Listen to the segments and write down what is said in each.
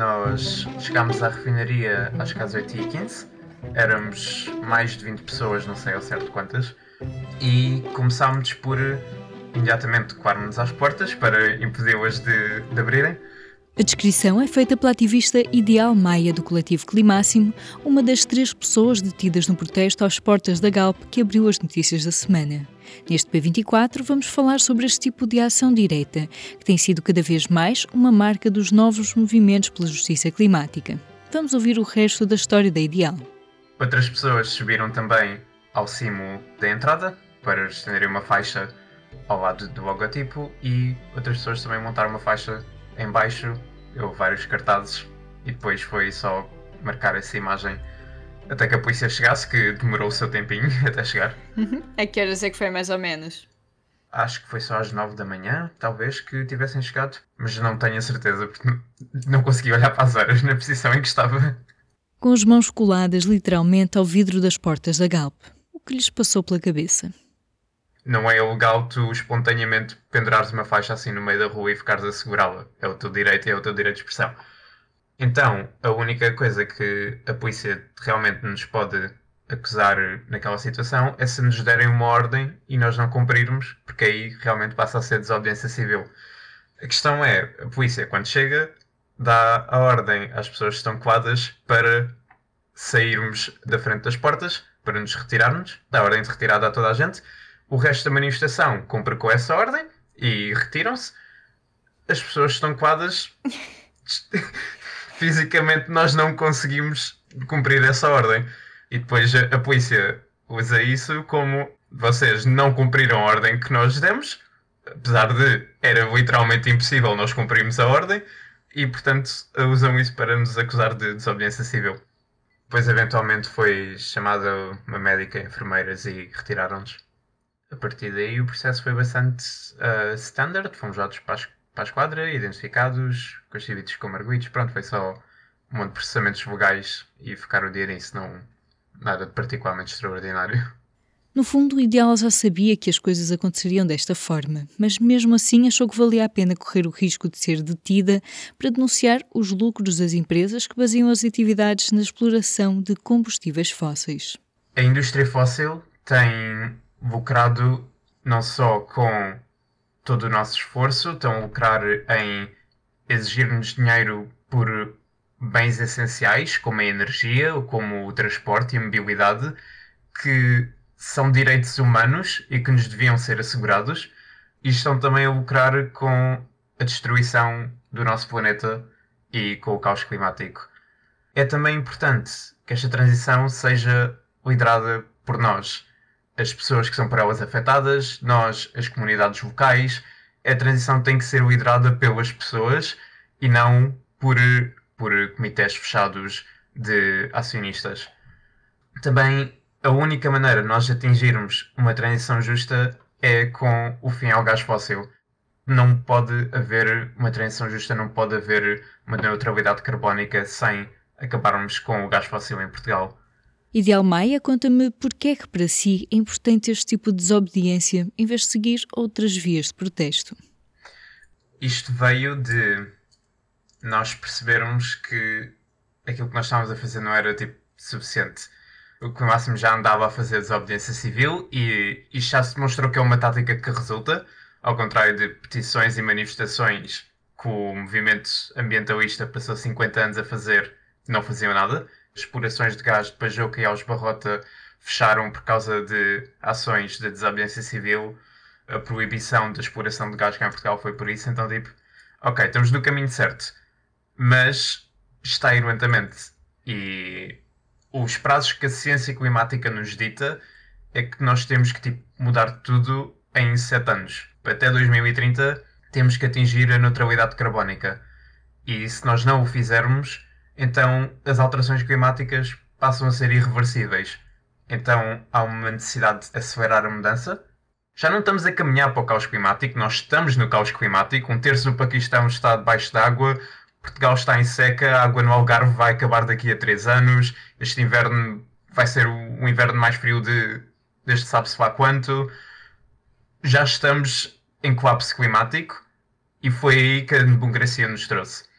nós chegámos à refinaria às às 8h15. Éramos mais de 20 pessoas, não sei ao certo quantas. E começámos por imediatamente coar-nos às portas para impedi-las de, de abrirem. A descrição é feita pela ativista Ideal Maia do coletivo Climáximo, uma das três pessoas detidas no protesto às portas da Galp que abriu as notícias da semana. Neste P24 vamos falar sobre este tipo de ação direta, que tem sido cada vez mais uma marca dos novos movimentos pela justiça climática. Vamos ouvir o resto da história da Ideal. Outras pessoas subiram também ao cimo da entrada para estenderem uma faixa ao lado do logotipo e outras pessoas também montaram uma faixa em baixo, eu vários cartazes e depois foi só marcar essa imagem até que a polícia chegasse, que demorou o seu tempinho até chegar. Uhum. A que horas é que foi mais ou menos? Acho que foi só às 9 da manhã, talvez, que tivessem chegado, mas não tenho a certeza, porque não consegui olhar para as horas na posição em que estava. Com as mãos coladas literalmente ao vidro das portas da Galp, o que lhes passou pela cabeça? Não é ilegal tu espontaneamente pendurares uma faixa assim no meio da rua e ficares a segurá-la. É o teu direito e é o teu direito de expressão. Então, a única coisa que a polícia realmente nos pode acusar naquela situação é se nos derem uma ordem e nós não cumprirmos, porque aí realmente passa a ser desobediência civil. A questão é, a polícia, quando chega, dá a ordem às pessoas que estão coadas para sairmos da frente das portas, para nos retirarmos, dá a ordem de retirada a toda a gente, o resto da manifestação cumpre com essa ordem e retiram-se. As pessoas estão coadas. Fisicamente, nós não conseguimos cumprir essa ordem. E depois a, a polícia usa isso como vocês não cumpriram a ordem que nós demos, apesar de era literalmente impossível nós cumprirmos a ordem, e portanto usam isso para nos acusar de desobediência civil. Depois, eventualmente, foi chamada uma médica, enfermeiras e retiraram-nos. A partir daí o processo foi bastante uh, standard, fomos dados para, para a esquadra, identificados, constituídos como arguidos, pronto, foi só um monte de processamentos vogais e ficar o dia nisso, não nada de particularmente extraordinário. No fundo, o ideal já sabia que as coisas aconteceriam desta forma, mas mesmo assim achou que valia a pena correr o risco de ser detida para denunciar os lucros das empresas que baseiam as atividades na exploração de combustíveis fósseis. A indústria fóssil tem lucrado não só com todo o nosso esforço, estão a lucrar em exigir-nos dinheiro por bens essenciais, como a energia, como o transporte e a mobilidade, que são direitos humanos e que nos deviam ser assegurados, e estão também a lucrar com a destruição do nosso planeta e com o caos climático. É também importante que esta transição seja liderada por nós as pessoas que são por elas afetadas, nós, as comunidades locais. A transição tem que ser liderada pelas pessoas e não por, por comitês fechados de acionistas. Também a única maneira de nós atingirmos uma transição justa é com o fim ao gás fóssil. Não pode haver uma transição justa, não pode haver uma neutralidade carbónica sem acabarmos com o gás fóssil em Portugal. Ideal Maia conta-me porque é que para si é importante este tipo de desobediência em vez de seguir outras vias de protesto. Isto veio de nós percebermos que aquilo que nós estávamos a fazer não era tipo suficiente. O que o máximo já andava a fazer desobediência civil e isto já se demonstrou que é uma tática que resulta, ao contrário de petições e manifestações que o movimento ambientalista passou 50 anos a fazer não faziam nada explorações de gás de Pajoca e aos Barrota fecharam por causa de ações de desobediência civil. A proibição da exploração de gás cá em Portugal foi por isso. Então, tipo, ok, estamos no caminho certo, mas está ir lentamente. E os prazos que a ciência climática nos dita é que nós temos que tipo, mudar tudo em 7 anos. Até 2030 temos que atingir a neutralidade carbónica. E se nós não o fizermos, então as alterações climáticas passam a ser irreversíveis. Então há uma necessidade de acelerar a mudança. Já não estamos a caminhar para o caos climático, nós estamos no caos climático. Um terço do Paquistão está debaixo d'água, Portugal está em seca, a água no Algarve vai acabar daqui a 3 anos, este inverno vai ser o inverno mais frio de, desde sabe-se lá quanto. Já estamos em colapso climático e foi aí que a democracia nos trouxe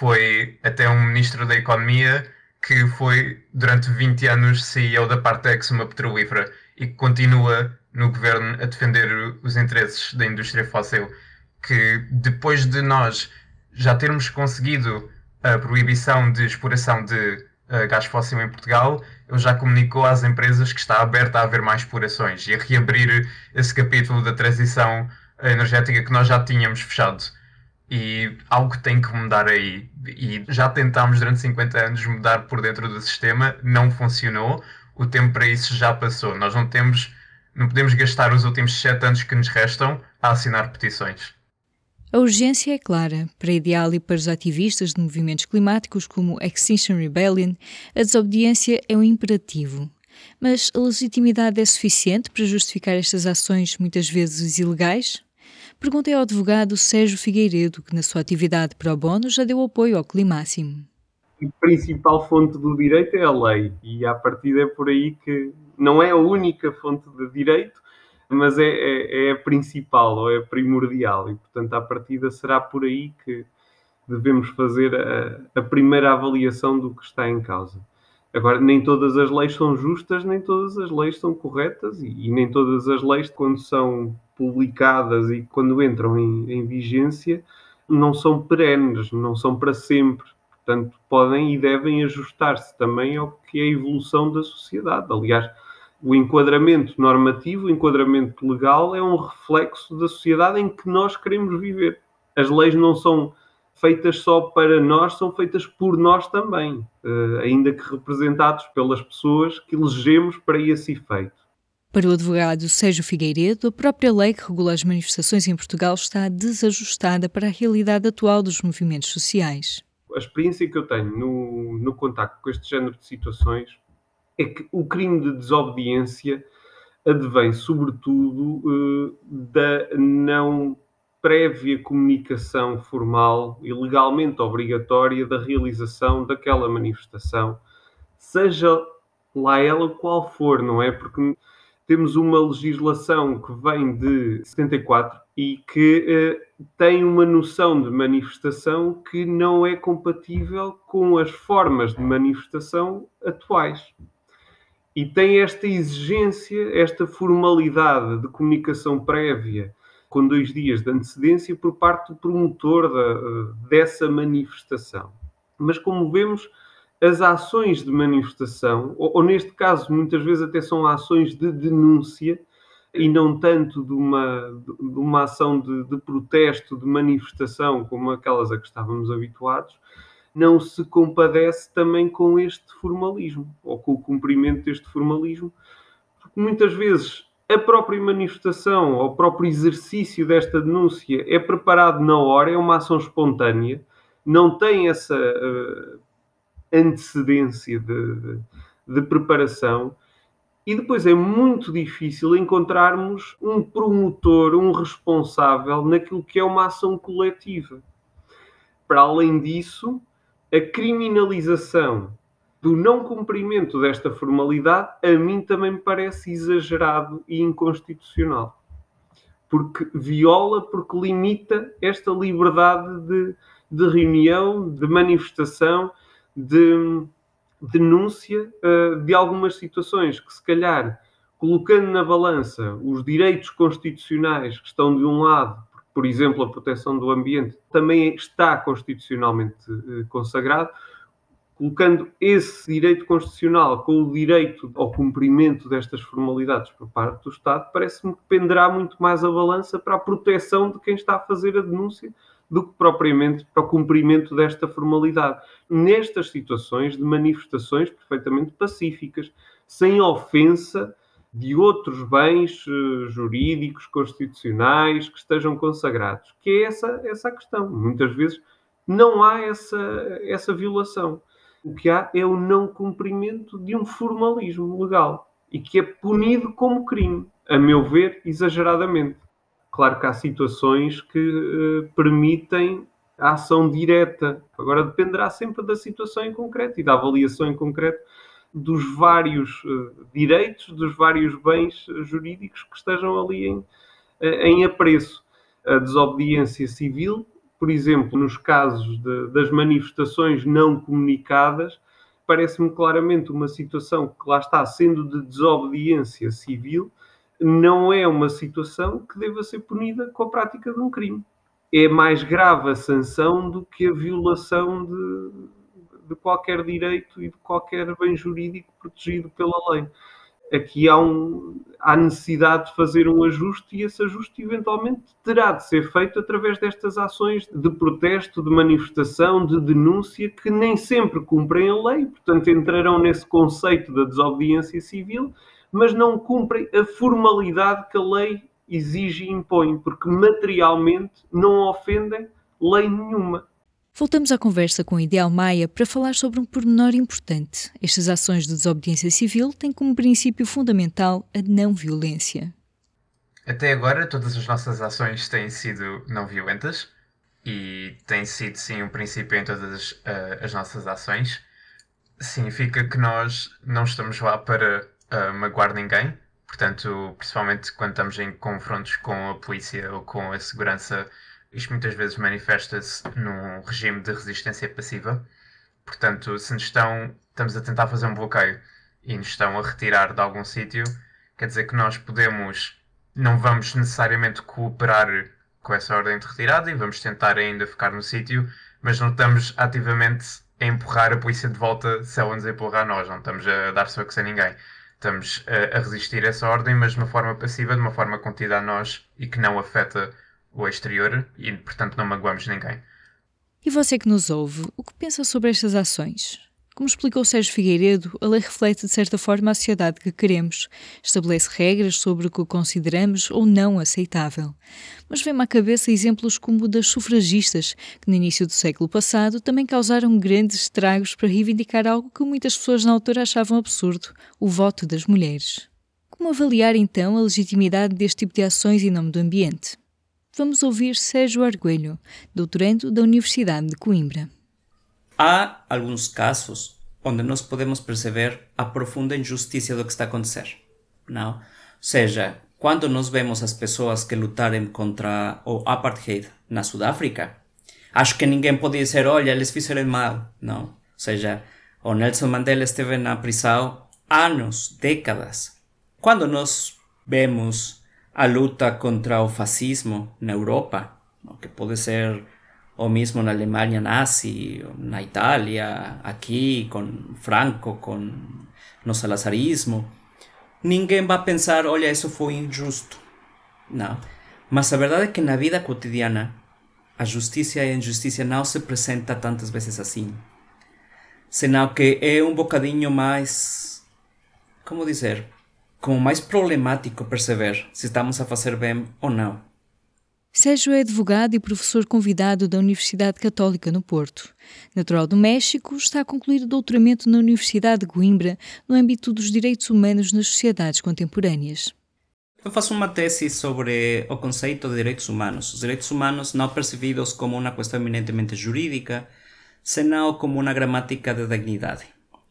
foi até um ministro da Economia que foi durante 20 anos CEO da Partex, uma petrolífera, e que continua no governo a defender os interesses da indústria fóssil. Que depois de nós já termos conseguido a proibição de exploração de uh, gás fóssil em Portugal, ele já comunicou às empresas que está aberta a haver mais explorações e a reabrir esse capítulo da transição energética que nós já tínhamos fechado. E algo tem que mudar aí. E já tentámos durante 50 anos mudar por dentro do sistema, não funcionou. O tempo para isso já passou. Nós não temos, não podemos gastar os últimos 7 anos que nos restam a assinar petições. A urgência é clara. Para Ideal e para os ativistas de movimentos climáticos como Extinction Rebellion, a desobediência é um imperativo. Mas a legitimidade é suficiente para justificar estas ações, muitas vezes ilegais? Perguntei ao advogado Sérgio Figueiredo, que na sua atividade pro bono já deu apoio ao Climáximo. A principal fonte do direito é a lei, e a partir é por aí que não é a única fonte de direito, mas é, é, é a principal ou é a primordial e, portanto, à partida será por aí que devemos fazer a, a primeira avaliação do que está em causa. Agora, nem todas as leis são justas, nem todas as leis são corretas e, e nem todas as leis, quando são publicadas e quando entram em, em vigência, não são perenes, não são para sempre. Portanto, podem e devem ajustar-se também ao que é a evolução da sociedade. Aliás, o enquadramento normativo, o enquadramento legal é um reflexo da sociedade em que nós queremos viver. As leis não são feitas só para nós, são feitas por nós também, eh, ainda que representados pelas pessoas que elegemos para esse efeito. Para o advogado Sérgio Figueiredo, a própria lei que regula as manifestações em Portugal está desajustada para a realidade atual dos movimentos sociais. A experiência que eu tenho no, no contacto com este género de situações é que o crime de desobediência advém, sobretudo, eh, da não prévia comunicação formal e legalmente obrigatória da realização daquela manifestação, seja lá ela qual for, não é? Porque temos uma legislação que vem de 74 e que eh, tem uma noção de manifestação que não é compatível com as formas de manifestação atuais e tem esta exigência, esta formalidade de comunicação prévia com dois dias de antecedência por parte do promotor da, dessa manifestação. Mas como vemos, as ações de manifestação, ou, ou, neste caso muitas vezes até são ações de denúncia e não tanto de uma, de uma ação de, de protesto, de manifestação como aquelas a que estávamos habituados, não se compadece também com este formalismo, ou com o cumprimento deste formalismo, porque muitas vezes a própria manifestação, ou o próprio exercício desta denúncia é preparado na hora, é uma ação espontânea, não tem essa uh, antecedência de, de, de preparação, e depois é muito difícil encontrarmos um promotor, um responsável naquilo que é uma ação coletiva. Para além disso, a criminalização do não cumprimento desta formalidade, a mim também me parece exagerado e inconstitucional. Porque viola, porque limita esta liberdade de, de reunião, de manifestação, de denúncia uh, de algumas situações que, se calhar, colocando na balança os direitos constitucionais que estão de um lado por exemplo, a proteção do ambiente, também está constitucionalmente eh, consagrado, colocando esse direito constitucional com o direito ao cumprimento destas formalidades por parte do Estado, parece-me que penderá muito mais a balança para a proteção de quem está a fazer a denúncia do que propriamente para o cumprimento desta formalidade. Nestas situações de manifestações perfeitamente pacíficas, sem ofensa de outros bens uh, jurídicos, constitucionais que estejam consagrados, que é essa, essa a questão. Muitas vezes não há essa, essa violação. O que há é o não cumprimento de um formalismo legal e que é punido como crime, a meu ver, exageradamente. Claro que há situações que uh, permitem a ação direta. Agora dependerá sempre da situação em concreto e da avaliação em concreto dos vários uh, direitos, dos vários bens jurídicos que estejam ali em, em apreço. A desobediência civil por exemplo, nos casos de, das manifestações não comunicadas, parece-me claramente uma situação que lá está sendo de desobediência civil, não é uma situação que deva ser punida com a prática de um crime. É mais grave a sanção do que a violação de, de qualquer direito e de qualquer bem jurídico protegido pela lei aqui há, um, há necessidade de fazer um ajuste e esse ajuste eventualmente terá de ser feito através destas ações de protesto, de manifestação, de denúncia, que nem sempre cumprem a lei, portanto entrarão nesse conceito da desobediência civil, mas não cumprem a formalidade que a lei exige e impõe, porque materialmente não ofendem lei nenhuma. Voltamos à conversa com o Ideal Maia para falar sobre um pormenor importante. Estas ações de desobediência civil têm como princípio fundamental a não violência. Até agora, todas as nossas ações têm sido não violentas e tem sido, sim, um princípio em todas uh, as nossas ações. Significa que nós não estamos lá para uh, magoar ninguém, portanto, principalmente quando estamos em confrontos com a polícia ou com a segurança isto muitas vezes manifesta-se num regime de resistência passiva. Portanto, se nos estão, estamos a tentar fazer um bloqueio e nos estão a retirar de algum sítio, quer dizer que nós podemos, não vamos necessariamente cooperar com essa ordem de retirada e vamos tentar ainda ficar no sítio, mas não estamos ativamente a empurrar a polícia de volta se ela nos empurrar a nós, não estamos a dar socos a ninguém. Estamos a, a resistir a essa ordem, mas de uma forma passiva, de uma forma contida a nós e que não afeta o exterior e, portanto, não magoamos ninguém. E você que nos ouve, o que pensa sobre estas ações? Como explicou Sérgio Figueiredo, a lei reflete de certa forma a sociedade que queremos, estabelece regras sobre o que consideramos ou não aceitável. Mas vem-me à cabeça exemplos como o das sufragistas, que no início do século passado também causaram grandes estragos para reivindicar algo que muitas pessoas na altura achavam absurdo: o voto das mulheres. Como avaliar então a legitimidade deste tipo de ações em nome do ambiente? Vamos ouvir Sérgio Arguelho, doutorando da Universidade de Coimbra. Há alguns casos onde nós podemos perceber a profunda injustiça do que está a acontecer. Não? Ou seja, quando nós vemos as pessoas que lutaram contra o apartheid na Sudáfrica, acho que ninguém pode dizer, olha, eles fizeram mal. Não. Ou seja, o Nelson Mandela esteve na prisão anos, décadas. Quando nós vemos a luta contra o fascismo na Europa, que pode ser o mesmo na Alemanha nazi, na Itália, aqui com Franco, com no salazarismo, ninguém vai pensar, olha, isso foi injusto. Não. Mas a verdade é que na vida cotidiana, a justiça e a injustiça não se apresenta tantas vezes assim. Senão que é um bocadinho mais, como dizer, como mais problemático perceber se estamos a fazer bem ou não. Sérgio é advogado e professor convidado da Universidade Católica no Porto. Natural do México, está a concluir o doutoramento na Universidade de Coimbra no âmbito dos direitos humanos nas sociedades contemporâneas. Eu faço uma tese sobre o conceito de direitos humanos. Os direitos humanos não percebidos como uma questão eminentemente jurídica, senão como uma gramática de dignidade.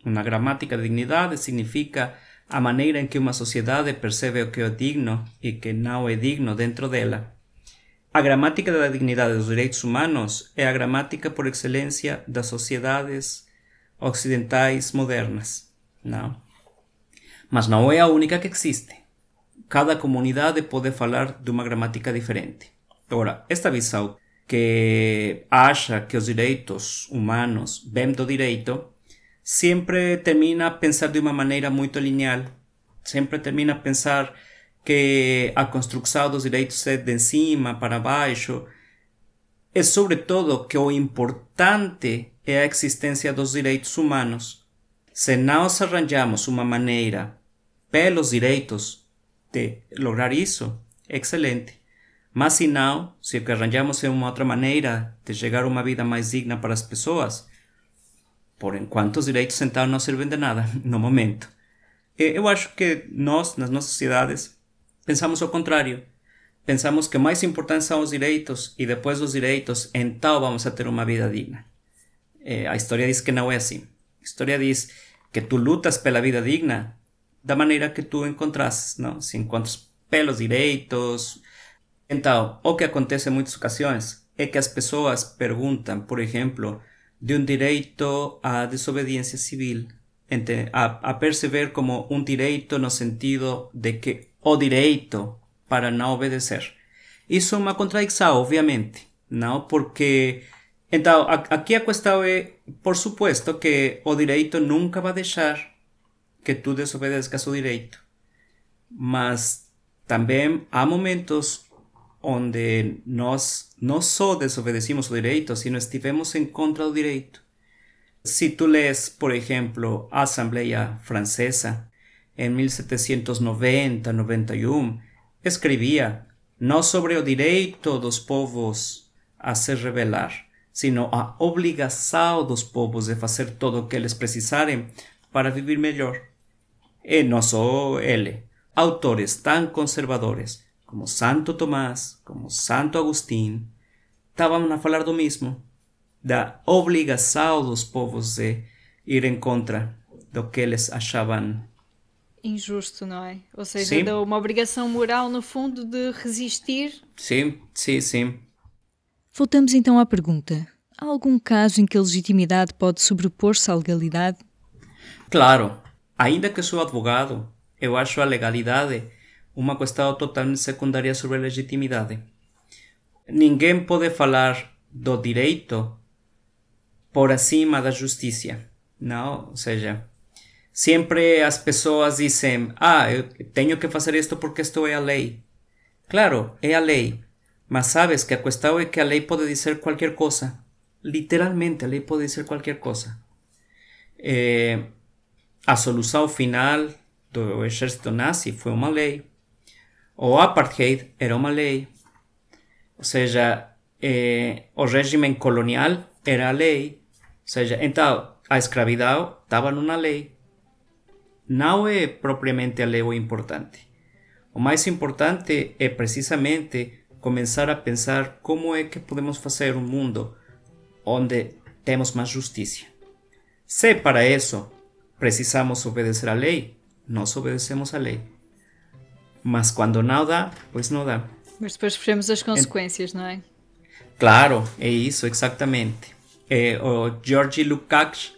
Uma gramática de dignidade significa a maneira em que uma sociedade percebe o que é digno e que não é digno dentro dela. A gramática da dignidade dos direitos humanos é a gramática por excelência das sociedades ocidentais modernas. Não. Mas não é a única que existe. Cada comunidade pode falar de uma gramática diferente. Agora, esta visão que acha que os direitos humanos vêm do direito sempre termina a pensar de uma maneira muito lineal, sempre termina a pensar que a construção dos direitos é de cima para baixo, e sobretudo que o importante é a existência dos direitos humanos. Se nós arranjamos uma maneira pelos direitos de lograr isso, excelente. Mas se não, se o que arranjamos é uma outra maneira de chegar a uma vida mais digna para as pessoas, por enquanto os direitos sentados não servem de nada no momento. Eu acho que nós, nas nossas sociedades, pensamos o contrário. Pensamos que mais importantes são os direitos e depois dos direitos, então vamos a ter uma vida digna. a história diz que não é assim. A história diz que tu lutas pela vida digna da maneira que tu encontrasses, não? Se encontras pelos direitos. Então, o que acontece em muitas ocasiões é que as pessoas perguntam, por exemplo, de um direito à desobediência civil, a, a perceber como um direito no sentido de que o direito para não obedecer. Isso é uma contradição, obviamente, não? Porque então aqui a questão é, por supuesto, que o direito nunca vai deixar que tu desobedeças o direito, mas também há momentos onde nós não só desobedecimos o direito, sino estivemos em contra do direito. Se tu lês, por exemplo, a Assembleia Francesa, em 1790-91, escrevia não sobre o direito dos povos a se rebelar, sino a obrigação dos povos de fazer tudo o que eles precisarem para viver melhor. E não só ele, autores tão conservadores como Santo Tomás, como Santo Agustín, estavam a falar do mesmo, da obrigação dos povos de ir em contra do que eles achavam injusto, não é? Ou seja, sim. de uma obrigação moral, no fundo, de resistir. Sim, sim, sim. Voltamos então à pergunta: há algum caso em que a legitimidade pode sobrepor-se à legalidade? Claro, ainda que sou advogado, eu acho a legalidade uma questão totalmente secundária sobre a legitimidade. Ninguém pode falar do direito por acima da justiça, não? Ou seja, sempre as pessoas dizem: Ah, eu tenho que fazer isto porque isto é a lei. Claro, é a lei, mas sabes que a é que a lei pode dizer qualquer coisa. Literalmente, a lei pode dizer qualquer coisa. É, a solução final do exército nazi foi uma lei. O apartheid era uma lei. Ou seja, eh, o regime colonial era a lei. Ou seja, então a escravidão estava numa lei. Não é propriamente a lei o importante. O mais importante é precisamente começar a pensar como é que podemos fazer um mundo onde temos mais justiça. Se para isso precisamos obedecer a lei, nós obedecemos a lei. Mas quando não dá, pois não dá. Mas depois sofremos as consequências, não é? Claro, é isso, exatamente. É, o George Lukács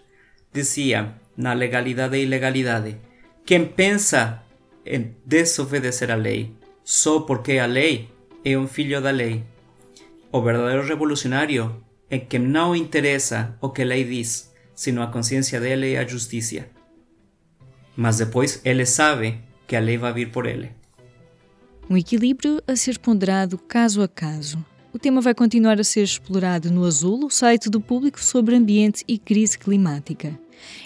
dizia, na legalidade e ilegalidade, quem pensa em desobedecer a lei só porque é a lei é um filho da lei. O verdadeiro revolucionário é quem não interessa o que a lei diz, sino a consciência dele e a justiça. Mas depois ele sabe que a lei vai vir por ele. Um equilíbrio a ser ponderado caso a caso. O tema vai continuar a ser explorado no Azul, o site do público sobre ambiente e crise climática.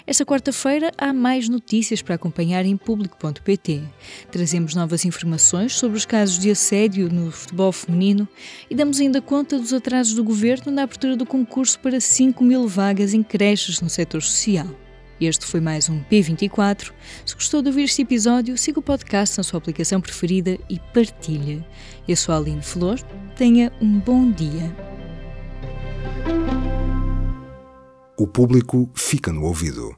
Esta quarta-feira há mais notícias para acompanhar em público.pt. Trazemos novas informações sobre os casos de assédio no futebol feminino e damos ainda conta dos atrasos do governo na abertura do concurso para 5 mil vagas em creches no setor social. Este foi mais um P24. Se gostou de ouvir este episódio, siga o podcast na sua aplicação preferida e partilhe. Eu sou a Aline Flor. Tenha um bom dia. O público fica no ouvido.